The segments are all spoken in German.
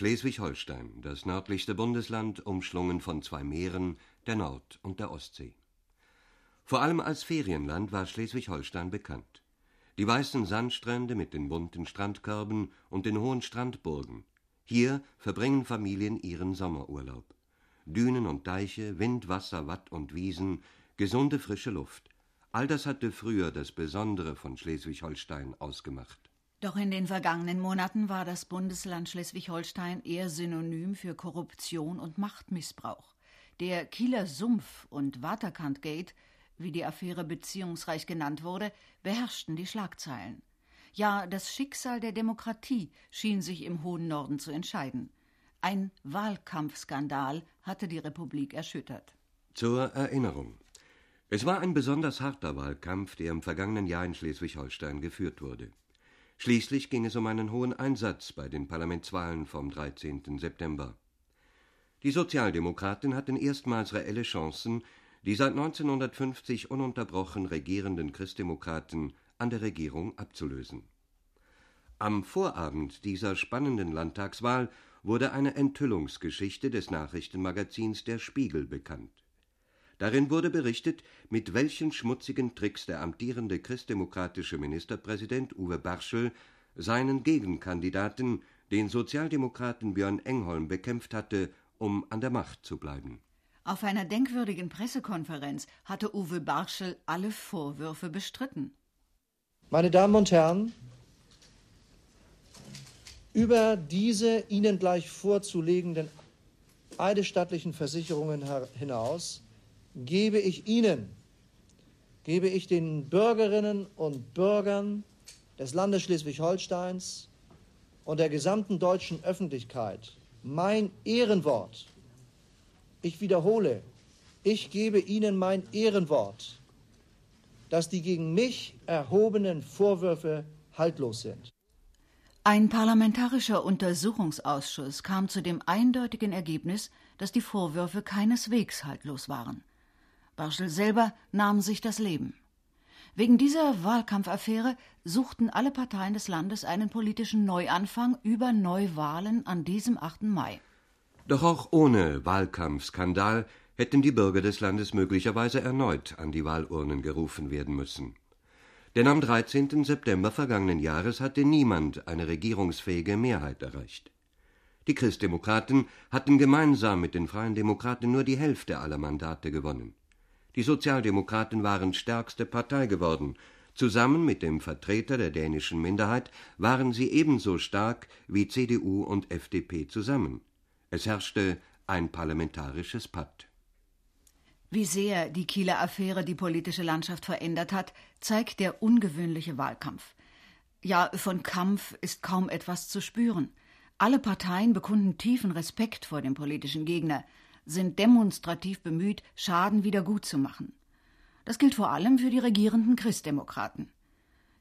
Schleswig-Holstein, das nördlichste Bundesland, umschlungen von zwei Meeren, der Nord- und der Ostsee. Vor allem als Ferienland war Schleswig-Holstein bekannt. Die weißen Sandstrände mit den bunten Strandkörben und den hohen Strandburgen. Hier verbringen Familien ihren Sommerurlaub. Dünen und Deiche, Wind, Wasser, Watt und Wiesen, gesunde frische Luft. All das hatte früher das Besondere von Schleswig-Holstein ausgemacht. Doch in den vergangenen Monaten war das Bundesland Schleswig-Holstein eher synonym für Korruption und Machtmissbrauch. Der Kieler Sumpf und Waterkant-Gate, wie die Affäre beziehungsreich genannt wurde, beherrschten die Schlagzeilen. Ja, das Schicksal der Demokratie schien sich im hohen Norden zu entscheiden. Ein Wahlkampfskandal hatte die Republik erschüttert. Zur Erinnerung. Es war ein besonders harter Wahlkampf, der im vergangenen Jahr in Schleswig-Holstein geführt wurde. Schließlich ging es um einen hohen Einsatz bei den Parlamentswahlen vom 13. September. Die Sozialdemokraten hatten erstmals reelle Chancen, die seit 1950 ununterbrochen regierenden Christdemokraten an der Regierung abzulösen. Am Vorabend dieser spannenden Landtagswahl wurde eine Enthüllungsgeschichte des Nachrichtenmagazins Der Spiegel bekannt. Darin wurde berichtet, mit welchen schmutzigen Tricks der amtierende christdemokratische Ministerpräsident Uwe Barschel seinen Gegenkandidaten, den Sozialdemokraten Björn Engholm, bekämpft hatte, um an der Macht zu bleiben. Auf einer denkwürdigen Pressekonferenz hatte Uwe Barschel alle Vorwürfe bestritten. Meine Damen und Herren, über diese Ihnen gleich vorzulegenden eidesstattlichen Versicherungen hinaus gebe ich Ihnen, gebe ich den Bürgerinnen und Bürgern des Landes Schleswig-Holsteins und der gesamten deutschen Öffentlichkeit mein Ehrenwort. Ich wiederhole, ich gebe Ihnen mein Ehrenwort, dass die gegen mich erhobenen Vorwürfe haltlos sind. Ein parlamentarischer Untersuchungsausschuss kam zu dem eindeutigen Ergebnis, dass die Vorwürfe keineswegs haltlos waren. Barschel selber nahm sich das Leben. Wegen dieser Wahlkampfaffäre suchten alle Parteien des Landes einen politischen Neuanfang über Neuwahlen an diesem 8. Mai. Doch auch ohne Wahlkampfskandal hätten die Bürger des Landes möglicherweise erneut an die Wahlurnen gerufen werden müssen. Denn am 13. September vergangenen Jahres hatte niemand eine regierungsfähige Mehrheit erreicht. Die Christdemokraten hatten gemeinsam mit den Freien Demokraten nur die Hälfte aller Mandate gewonnen. Die Sozialdemokraten waren stärkste Partei geworden. Zusammen mit dem Vertreter der dänischen Minderheit waren sie ebenso stark wie CDU und FDP zusammen. Es herrschte ein parlamentarisches Patt. Wie sehr die Kieler Affäre die politische Landschaft verändert hat, zeigt der ungewöhnliche Wahlkampf. Ja, von Kampf ist kaum etwas zu spüren. Alle Parteien bekunden tiefen Respekt vor dem politischen Gegner, sind demonstrativ bemüht, Schaden wieder gut zu machen. Das gilt vor allem für die regierenden Christdemokraten.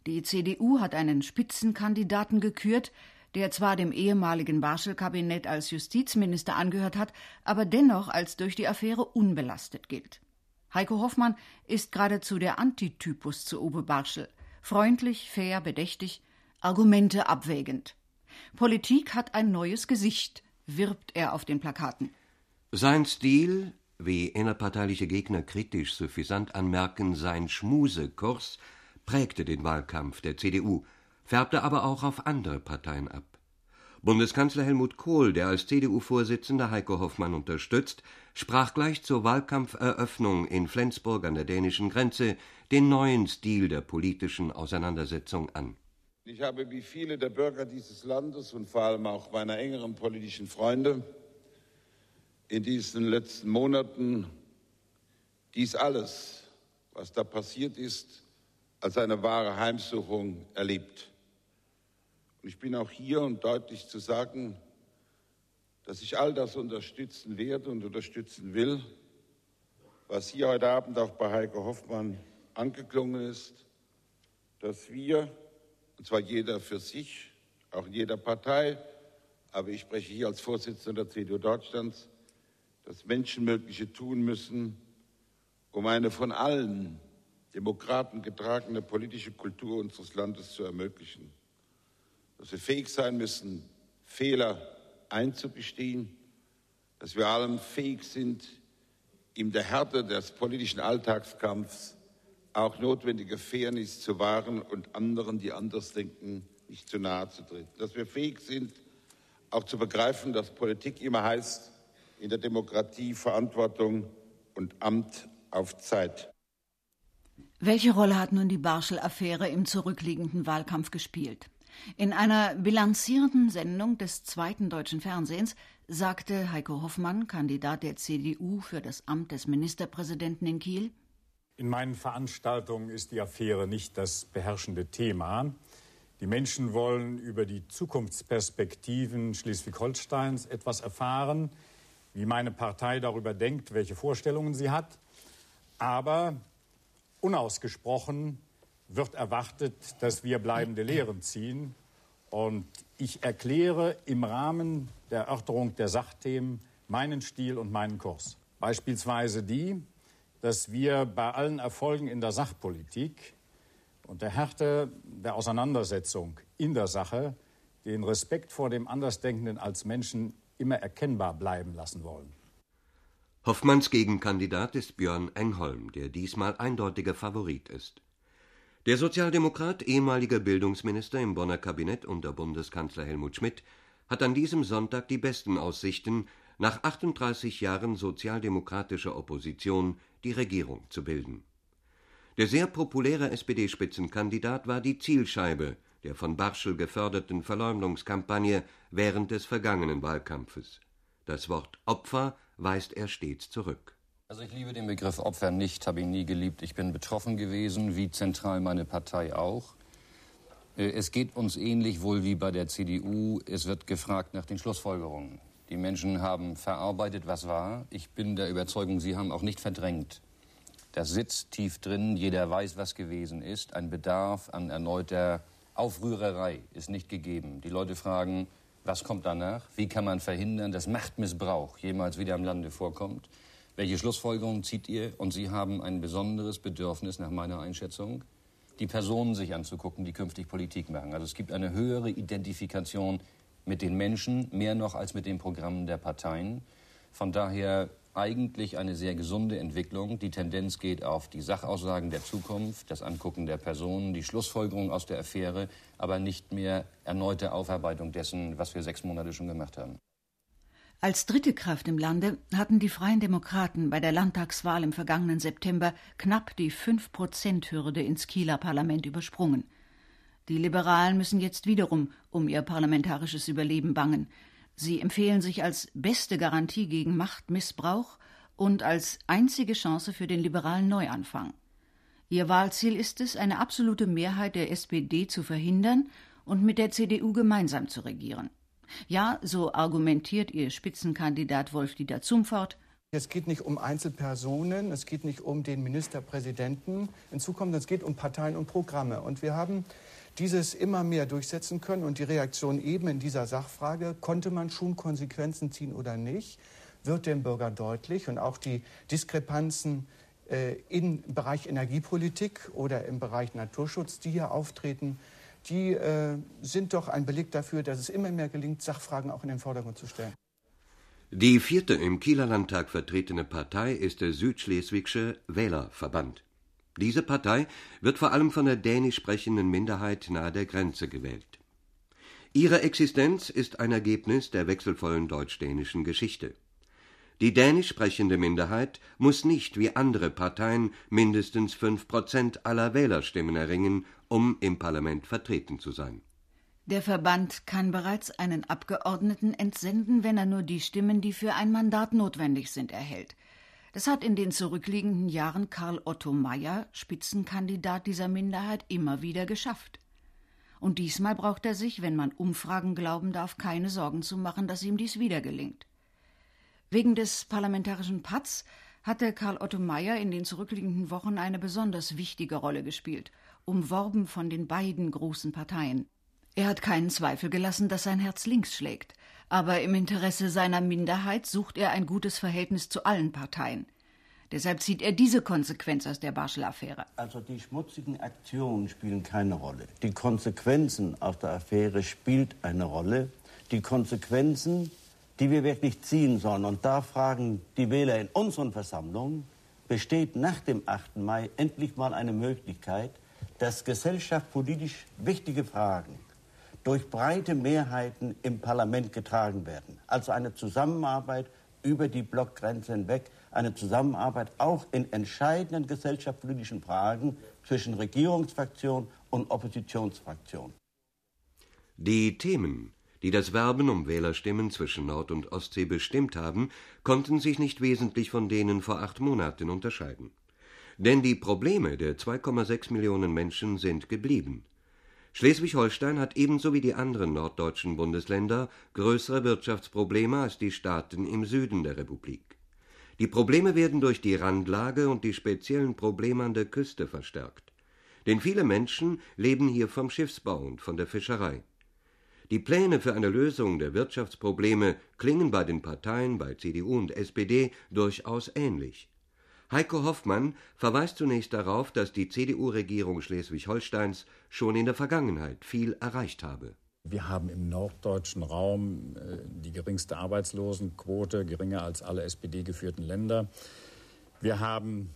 Die CDU hat einen Spitzenkandidaten gekürt, der zwar dem ehemaligen Barschel-Kabinett als Justizminister angehört hat, aber dennoch als durch die Affäre unbelastet gilt. Heiko Hoffmann ist geradezu der Antitypus zu Uwe Barschel. Freundlich, fair, bedächtig, Argumente abwägend. Politik hat ein neues Gesicht, wirbt er auf den Plakaten. Sein Stil, wie innerparteiliche Gegner kritisch suffisant anmerken, sein Schmusekurs, prägte den Wahlkampf der CDU – färbte aber auch auf andere Parteien ab. Bundeskanzler Helmut Kohl, der als CDU-Vorsitzender Heiko Hoffmann unterstützt, sprach gleich zur Wahlkampferöffnung in Flensburg an der dänischen Grenze den neuen Stil der politischen Auseinandersetzung an. Ich habe wie viele der Bürger dieses Landes und vor allem auch meiner engeren politischen Freunde in diesen letzten Monaten dies alles, was da passiert ist, als eine wahre Heimsuchung erlebt. Und ich bin auch hier, um deutlich zu sagen, dass ich all das unterstützen werde und unterstützen will, was hier heute Abend auch bei Heike Hoffmann angeklungen ist, dass wir, und zwar jeder für sich, auch in jeder Partei, aber ich spreche hier als Vorsitzender der CDU Deutschlands, das Menschenmögliche tun müssen, um eine von allen Demokraten getragene politische Kultur unseres Landes zu ermöglichen dass wir fähig sein müssen, Fehler einzugestehen, dass wir allem fähig sind, in der Härte des politischen Alltagskampfs auch notwendige Fairness zu wahren und anderen, die anders denken, nicht zu nahe zu treten. Dass wir fähig sind, auch zu begreifen, dass Politik immer heißt, in der Demokratie Verantwortung und Amt auf Zeit. Welche Rolle hat nun die Barschel-Affäre im zurückliegenden Wahlkampf gespielt? In einer bilanzierenden Sendung des zweiten deutschen Fernsehens sagte Heiko Hoffmann, Kandidat der CDU für das Amt des Ministerpräsidenten in Kiel, in meinen Veranstaltungen ist die Affäre nicht das beherrschende Thema. Die Menschen wollen über die Zukunftsperspektiven Schleswig-Holsteins etwas erfahren, wie meine Partei darüber denkt, welche Vorstellungen sie hat. Aber unausgesprochen wird erwartet, dass wir bleibende Lehren ziehen. Und ich erkläre im Rahmen der Erörterung der Sachthemen meinen Stil und meinen Kurs. Beispielsweise die, dass wir bei allen Erfolgen in der Sachpolitik und der Härte der Auseinandersetzung in der Sache den Respekt vor dem Andersdenkenden als Menschen immer erkennbar bleiben lassen wollen. Hoffmanns Gegenkandidat ist Björn Engholm, der diesmal eindeutiger Favorit ist. Der Sozialdemokrat, ehemaliger Bildungsminister im Bonner Kabinett unter Bundeskanzler Helmut Schmidt, hat an diesem Sonntag die besten Aussichten, nach 38 Jahren sozialdemokratischer Opposition die Regierung zu bilden. Der sehr populäre SPD-Spitzenkandidat war die Zielscheibe der von Barschel geförderten Verleumdungskampagne während des vergangenen Wahlkampfes. Das Wort Opfer weist er stets zurück. Also ich liebe den Begriff Opfer nicht, habe ihn nie geliebt. Ich bin betroffen gewesen, wie zentral meine Partei auch. Äh, es geht uns ähnlich wohl wie bei der CDU. Es wird gefragt nach den Schlussfolgerungen. Die Menschen haben verarbeitet, was war. Ich bin der Überzeugung, sie haben auch nicht verdrängt. Das sitzt tief drin, jeder weiß, was gewesen ist. Ein Bedarf an erneuter Aufrührerei ist nicht gegeben. Die Leute fragen, was kommt danach? Wie kann man verhindern, dass Machtmissbrauch jemals wieder im Lande vorkommt? Welche Schlussfolgerungen zieht ihr? Und Sie haben ein besonderes Bedürfnis, nach meiner Einschätzung, die Personen sich anzugucken, die künftig Politik machen. Also es gibt eine höhere Identifikation mit den Menschen, mehr noch als mit den Programmen der Parteien. Von daher eigentlich eine sehr gesunde Entwicklung. Die Tendenz geht auf die Sachaussagen der Zukunft, das Angucken der Personen, die Schlussfolgerung aus der Affäre, aber nicht mehr erneute Aufarbeitung dessen, was wir sechs Monate schon gemacht haben. Als dritte Kraft im Lande hatten die Freien Demokraten bei der Landtagswahl im vergangenen September knapp die 5-Prozent-Hürde ins Kieler Parlament übersprungen. Die Liberalen müssen jetzt wiederum um ihr parlamentarisches Überleben bangen. Sie empfehlen sich als beste Garantie gegen Machtmissbrauch und als einzige Chance für den liberalen Neuanfang. Ihr Wahlziel ist es, eine absolute Mehrheit der SPD zu verhindern und mit der CDU gemeinsam zu regieren. Ja, so argumentiert ihr Spitzenkandidat Wolf-Dieter Zumfort. Es geht nicht um Einzelpersonen, es geht nicht um den Ministerpräsidenten in Zukunft, es geht um Parteien und Programme. Und wir haben dieses immer mehr durchsetzen können. Und die Reaktion eben in dieser Sachfrage, konnte man schon Konsequenzen ziehen oder nicht, wird dem Bürger deutlich. Und auch die Diskrepanzen äh, im Bereich Energiepolitik oder im Bereich Naturschutz, die hier auftreten, die äh, sind doch ein Beleg dafür, dass es immer mehr gelingt, Sachfragen auch in den Vordergrund zu stellen. Die vierte im Kieler Landtag vertretene Partei ist der Südschleswigsche Wählerverband. Diese Partei wird vor allem von der dänisch sprechenden Minderheit nahe der Grenze gewählt. Ihre Existenz ist ein Ergebnis der wechselvollen deutsch-dänischen Geschichte. Die dänisch sprechende Minderheit muss nicht wie andere Parteien mindestens fünf Prozent aller Wählerstimmen erringen, um im Parlament vertreten zu sein. Der Verband kann bereits einen Abgeordneten entsenden, wenn er nur die Stimmen, die für ein Mandat notwendig sind, erhält. Das hat in den zurückliegenden Jahren Karl Otto Meyer, Spitzenkandidat dieser Minderheit, immer wieder geschafft. Und diesmal braucht er sich, wenn man Umfragen glauben darf, keine Sorgen zu machen, dass ihm dies wieder gelingt. Wegen des parlamentarischen Patz hatte Karl Otto Meyer in den zurückliegenden Wochen eine besonders wichtige Rolle gespielt, umworben von den beiden großen Parteien. Er hat keinen Zweifel gelassen, dass sein Herz links schlägt aber im Interesse seiner Minderheit sucht er ein gutes Verhältnis zu allen Parteien. Deshalb zieht er diese Konsequenz aus der Barschel-Affäre. Also die schmutzigen Aktionen spielen keine Rolle. Die Konsequenzen aus der Affäre spielt eine Rolle. die Konsequenzen, die wir wirklich ziehen sollen. Und da fragen die Wähler in unseren Versammlungen, besteht nach dem 8. Mai endlich mal eine Möglichkeit, dass gesellschaftspolitisch wichtige Fragen durch breite Mehrheiten im Parlament getragen werden. Also eine Zusammenarbeit über die Blockgrenze hinweg, eine Zusammenarbeit auch in entscheidenden gesellschaftspolitischen Fragen zwischen Regierungsfraktion und Oppositionsfraktion. Die Themen, die das Werben um Wählerstimmen zwischen Nord- und Ostsee bestimmt haben, konnten sich nicht wesentlich von denen vor acht Monaten unterscheiden. Denn die Probleme der 2,6 Millionen Menschen sind geblieben. Schleswig-Holstein hat ebenso wie die anderen norddeutschen Bundesländer größere Wirtschaftsprobleme als die Staaten im Süden der Republik. Die Probleme werden durch die Randlage und die speziellen Probleme an der Küste verstärkt. Denn viele Menschen leben hier vom Schiffsbau und von der Fischerei. Die Pläne für eine Lösung der Wirtschaftsprobleme klingen bei den Parteien, bei CDU und SPD durchaus ähnlich. Heiko Hoffmann verweist zunächst darauf, dass die CDU-Regierung Schleswig-Holsteins schon in der Vergangenheit viel erreicht habe. Wir haben im norddeutschen Raum äh, die geringste Arbeitslosenquote, geringer als alle SPD-geführten Länder. Wir haben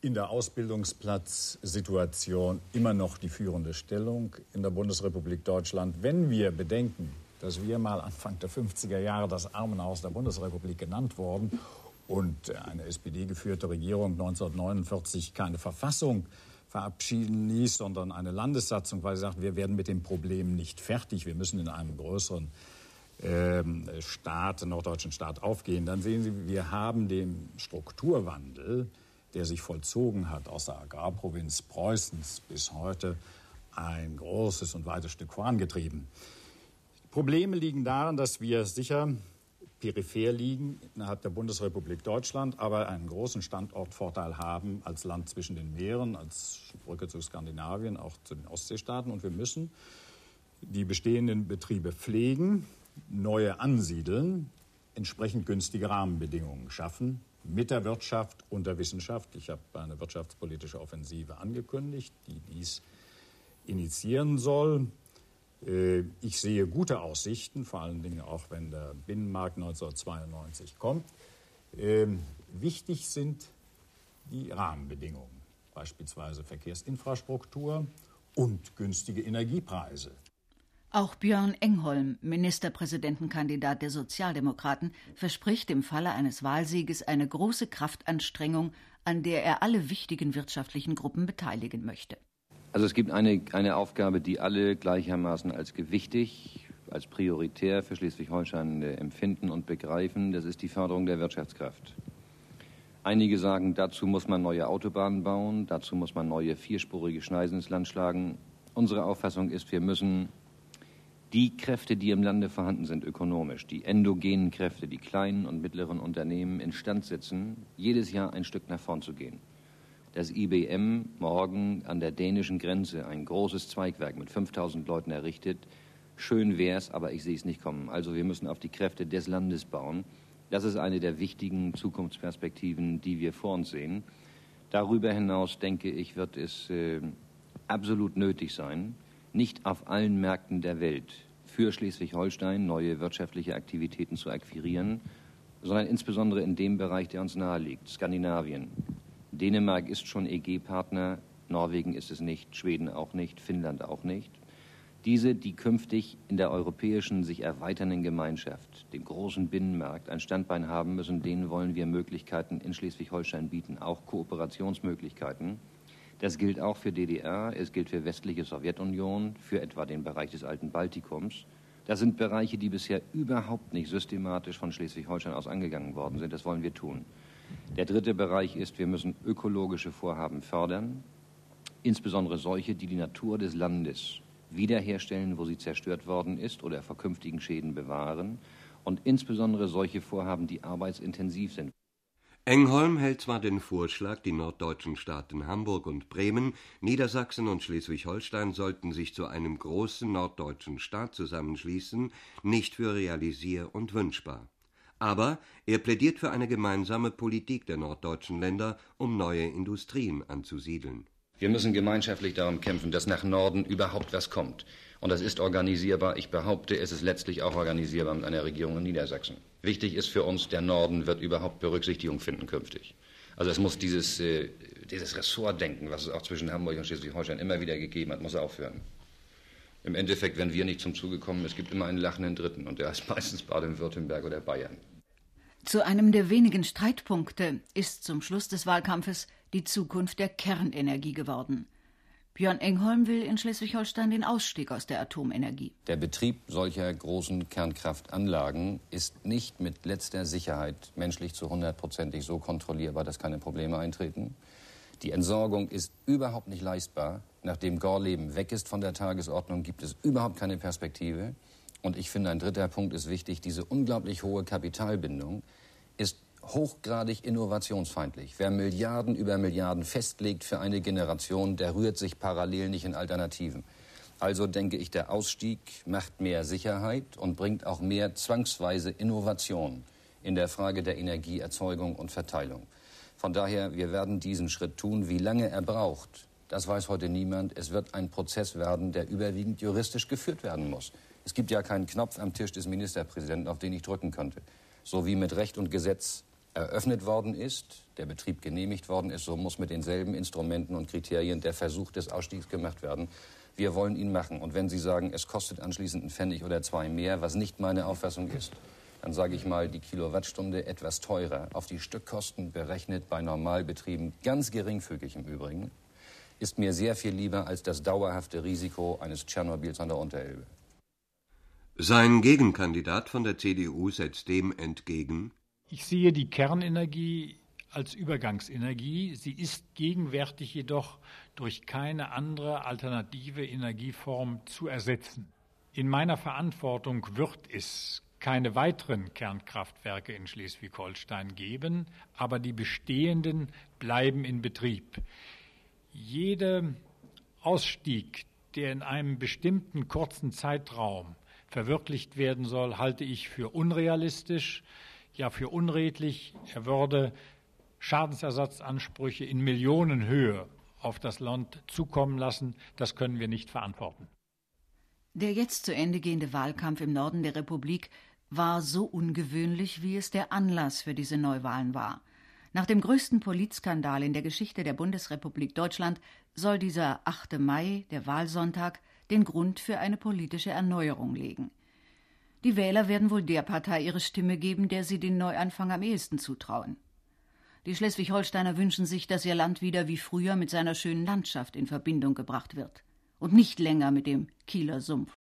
in der Ausbildungsplatzsituation immer noch die führende Stellung in der Bundesrepublik Deutschland. Wenn wir bedenken, dass wir mal Anfang der 50er Jahre das Armenhaus der Bundesrepublik genannt wurden und eine SPD-geführte Regierung 1949 keine Verfassung verabschieden ließ, sondern eine Landessatzung, weil sie sagt, wir werden mit dem Problem nicht fertig, wir müssen in einem größeren ähm, Staat, norddeutschen Staat aufgehen, dann sehen Sie, wir haben den Strukturwandel, der sich vollzogen hat aus der Agrarprovinz Preußens bis heute, ein großes und weites Stück vorangetrieben. Probleme liegen darin, dass wir sicher peripher liegen innerhalb der Bundesrepublik Deutschland, aber einen großen Standortvorteil haben als Land zwischen den Meeren, als Brücke zu Skandinavien, auch zu den Ostseestaaten. Und wir müssen die bestehenden Betriebe pflegen, neue ansiedeln, entsprechend günstige Rahmenbedingungen schaffen, mit der Wirtschaft und der Wissenschaft. Ich habe eine wirtschaftspolitische Offensive angekündigt, die dies initiieren soll. Äh, ich sehe gute Aussichten, vor allen Dingen auch wenn der Binnenmarkt 1992 kommt. Ähm, wichtig sind die Rahmenbedingungen, beispielsweise Verkehrsinfrastruktur und günstige Energiepreise. Auch Björn Engholm, Ministerpräsidentenkandidat der Sozialdemokraten, verspricht im Falle eines Wahlsieges eine große Kraftanstrengung, an der er alle wichtigen wirtschaftlichen Gruppen beteiligen möchte. Also es gibt eine, eine Aufgabe, die alle gleichermaßen als gewichtig, als prioritär für Schleswig-Holstein äh, empfinden und begreifen. Das ist die Förderung der Wirtschaftskraft. Einige sagen, dazu muss man neue Autobahnen bauen, dazu muss man neue vierspurige Schneisen ins Land schlagen. Unsere Auffassung ist, wir müssen die Kräfte, die im Lande vorhanden sind, ökonomisch, die endogenen Kräfte, die kleinen und mittleren Unternehmen instand setzen, jedes Jahr ein Stück nach vorn zu gehen dass IBM morgen an der dänischen Grenze ein großes Zweigwerk mit 5000 Leuten errichtet. Schön wäre es, aber ich sehe es nicht kommen. Also wir müssen auf die Kräfte des Landes bauen. Das ist eine der wichtigen Zukunftsperspektiven, die wir vor uns sehen. Darüber hinaus, denke ich, wird es äh, absolut nötig sein, nicht auf allen Märkten der Welt für Schleswig-Holstein neue wirtschaftliche Aktivitäten zu akquirieren, sondern insbesondere in dem Bereich, der uns nahe liegt, Skandinavien, Dänemark ist schon EG-Partner, Norwegen ist es nicht, Schweden auch nicht, Finnland auch nicht. Diese, die künftig in der europäischen sich erweiternden Gemeinschaft, dem großen Binnenmarkt, ein Standbein haben müssen, denen wollen wir Möglichkeiten in Schleswig-Holstein bieten, auch Kooperationsmöglichkeiten. Das gilt auch für DDR, es gilt für westliche Sowjetunion, für etwa den Bereich des alten Baltikums. Das sind Bereiche, die bisher überhaupt nicht systematisch von Schleswig-Holstein aus angegangen worden sind. Das wollen wir tun. Der dritte Bereich ist, wir müssen ökologische Vorhaben fördern, insbesondere solche, die die Natur des Landes wiederherstellen, wo sie zerstört worden ist oder vor künftigen Schäden bewahren und insbesondere solche Vorhaben, die arbeitsintensiv sind. Engholm hält zwar den Vorschlag, die norddeutschen Staaten Hamburg und Bremen, Niedersachsen und Schleswig-Holstein sollten sich zu einem großen norddeutschen Staat zusammenschließen, nicht für realisier und wünschbar. Aber er plädiert für eine gemeinsame Politik der norddeutschen Länder, um neue Industrien anzusiedeln. Wir müssen gemeinschaftlich darum kämpfen, dass nach Norden überhaupt was kommt. Und das ist organisierbar. Ich behaupte, es ist letztlich auch organisierbar mit einer Regierung in Niedersachsen. Wichtig ist für uns, der Norden wird überhaupt Berücksichtigung finden künftig. Also es muss dieses, äh, dieses Ressortdenken, was es auch zwischen Hamburg und Schleswig-Holstein immer wieder gegeben hat, muss aufhören. Im Endeffekt, wenn wir nicht zum Zuge kommen, es gibt immer einen lachenden Dritten und der ist meistens Baden-Württemberg oder Bayern. Zu einem der wenigen Streitpunkte ist zum Schluss des Wahlkampfes die Zukunft der Kernenergie geworden. Björn Engholm will in Schleswig-Holstein den Ausstieg aus der Atomenergie. Der Betrieb solcher großen Kernkraftanlagen ist nicht mit letzter Sicherheit menschlich zu hundertprozentig so kontrollierbar, dass keine Probleme eintreten. Die Entsorgung ist überhaupt nicht leistbar. Nachdem Gorleben weg ist von der Tagesordnung, gibt es überhaupt keine Perspektive. Und ich finde, ein dritter Punkt ist wichtig. Diese unglaublich hohe Kapitalbindung ist hochgradig innovationsfeindlich. Wer Milliarden über Milliarden festlegt für eine Generation, der rührt sich parallel nicht in Alternativen. Also denke ich, der Ausstieg macht mehr Sicherheit und bringt auch mehr zwangsweise Innovation in der Frage der Energieerzeugung und Verteilung. Von daher, wir werden diesen Schritt tun. Wie lange er braucht, das weiß heute niemand. Es wird ein Prozess werden, der überwiegend juristisch geführt werden muss. Es gibt ja keinen Knopf am Tisch des Ministerpräsidenten, auf den ich drücken könnte. So wie mit Recht und Gesetz eröffnet worden ist, der Betrieb genehmigt worden ist, so muss mit denselben Instrumenten und Kriterien der Versuch des Ausstiegs gemacht werden. Wir wollen ihn machen. Und wenn Sie sagen, es kostet anschließend einen Pfennig oder zwei mehr, was nicht meine Auffassung ist, dann sage ich mal, die Kilowattstunde etwas teurer, auf die Stückkosten berechnet bei Normalbetrieben, ganz geringfügig im Übrigen, ist mir sehr viel lieber als das dauerhafte Risiko eines Tschernobyls an der Unterelbe. Sein Gegenkandidat von der CDU setzt dem entgegen, ich sehe die Kernenergie als Übergangsenergie. Sie ist gegenwärtig jedoch durch keine andere alternative Energieform zu ersetzen. In meiner Verantwortung wird es keine weiteren Kernkraftwerke in Schleswig-Holstein geben, aber die bestehenden bleiben in Betrieb. Jeder Ausstieg, der in einem bestimmten kurzen Zeitraum verwirklicht werden soll, halte ich für unrealistisch ja für unredlich. Er würde Schadensersatzansprüche in Millionenhöhe auf das Land zukommen lassen. Das können wir nicht verantworten. Der jetzt zu Ende gehende Wahlkampf im Norden der Republik war so ungewöhnlich, wie es der Anlass für diese Neuwahlen war. Nach dem größten Politskandal in der Geschichte der Bundesrepublik Deutschland soll dieser 8. Mai, der Wahlsonntag, den Grund für eine politische Erneuerung legen. Die Wähler werden wohl der Partei ihre Stimme geben, der sie den Neuanfang am ehesten zutrauen. Die Schleswig-Holsteiner wünschen sich, dass ihr Land wieder wie früher mit seiner schönen Landschaft in Verbindung gebracht wird und nicht länger mit dem Kieler Sumpf.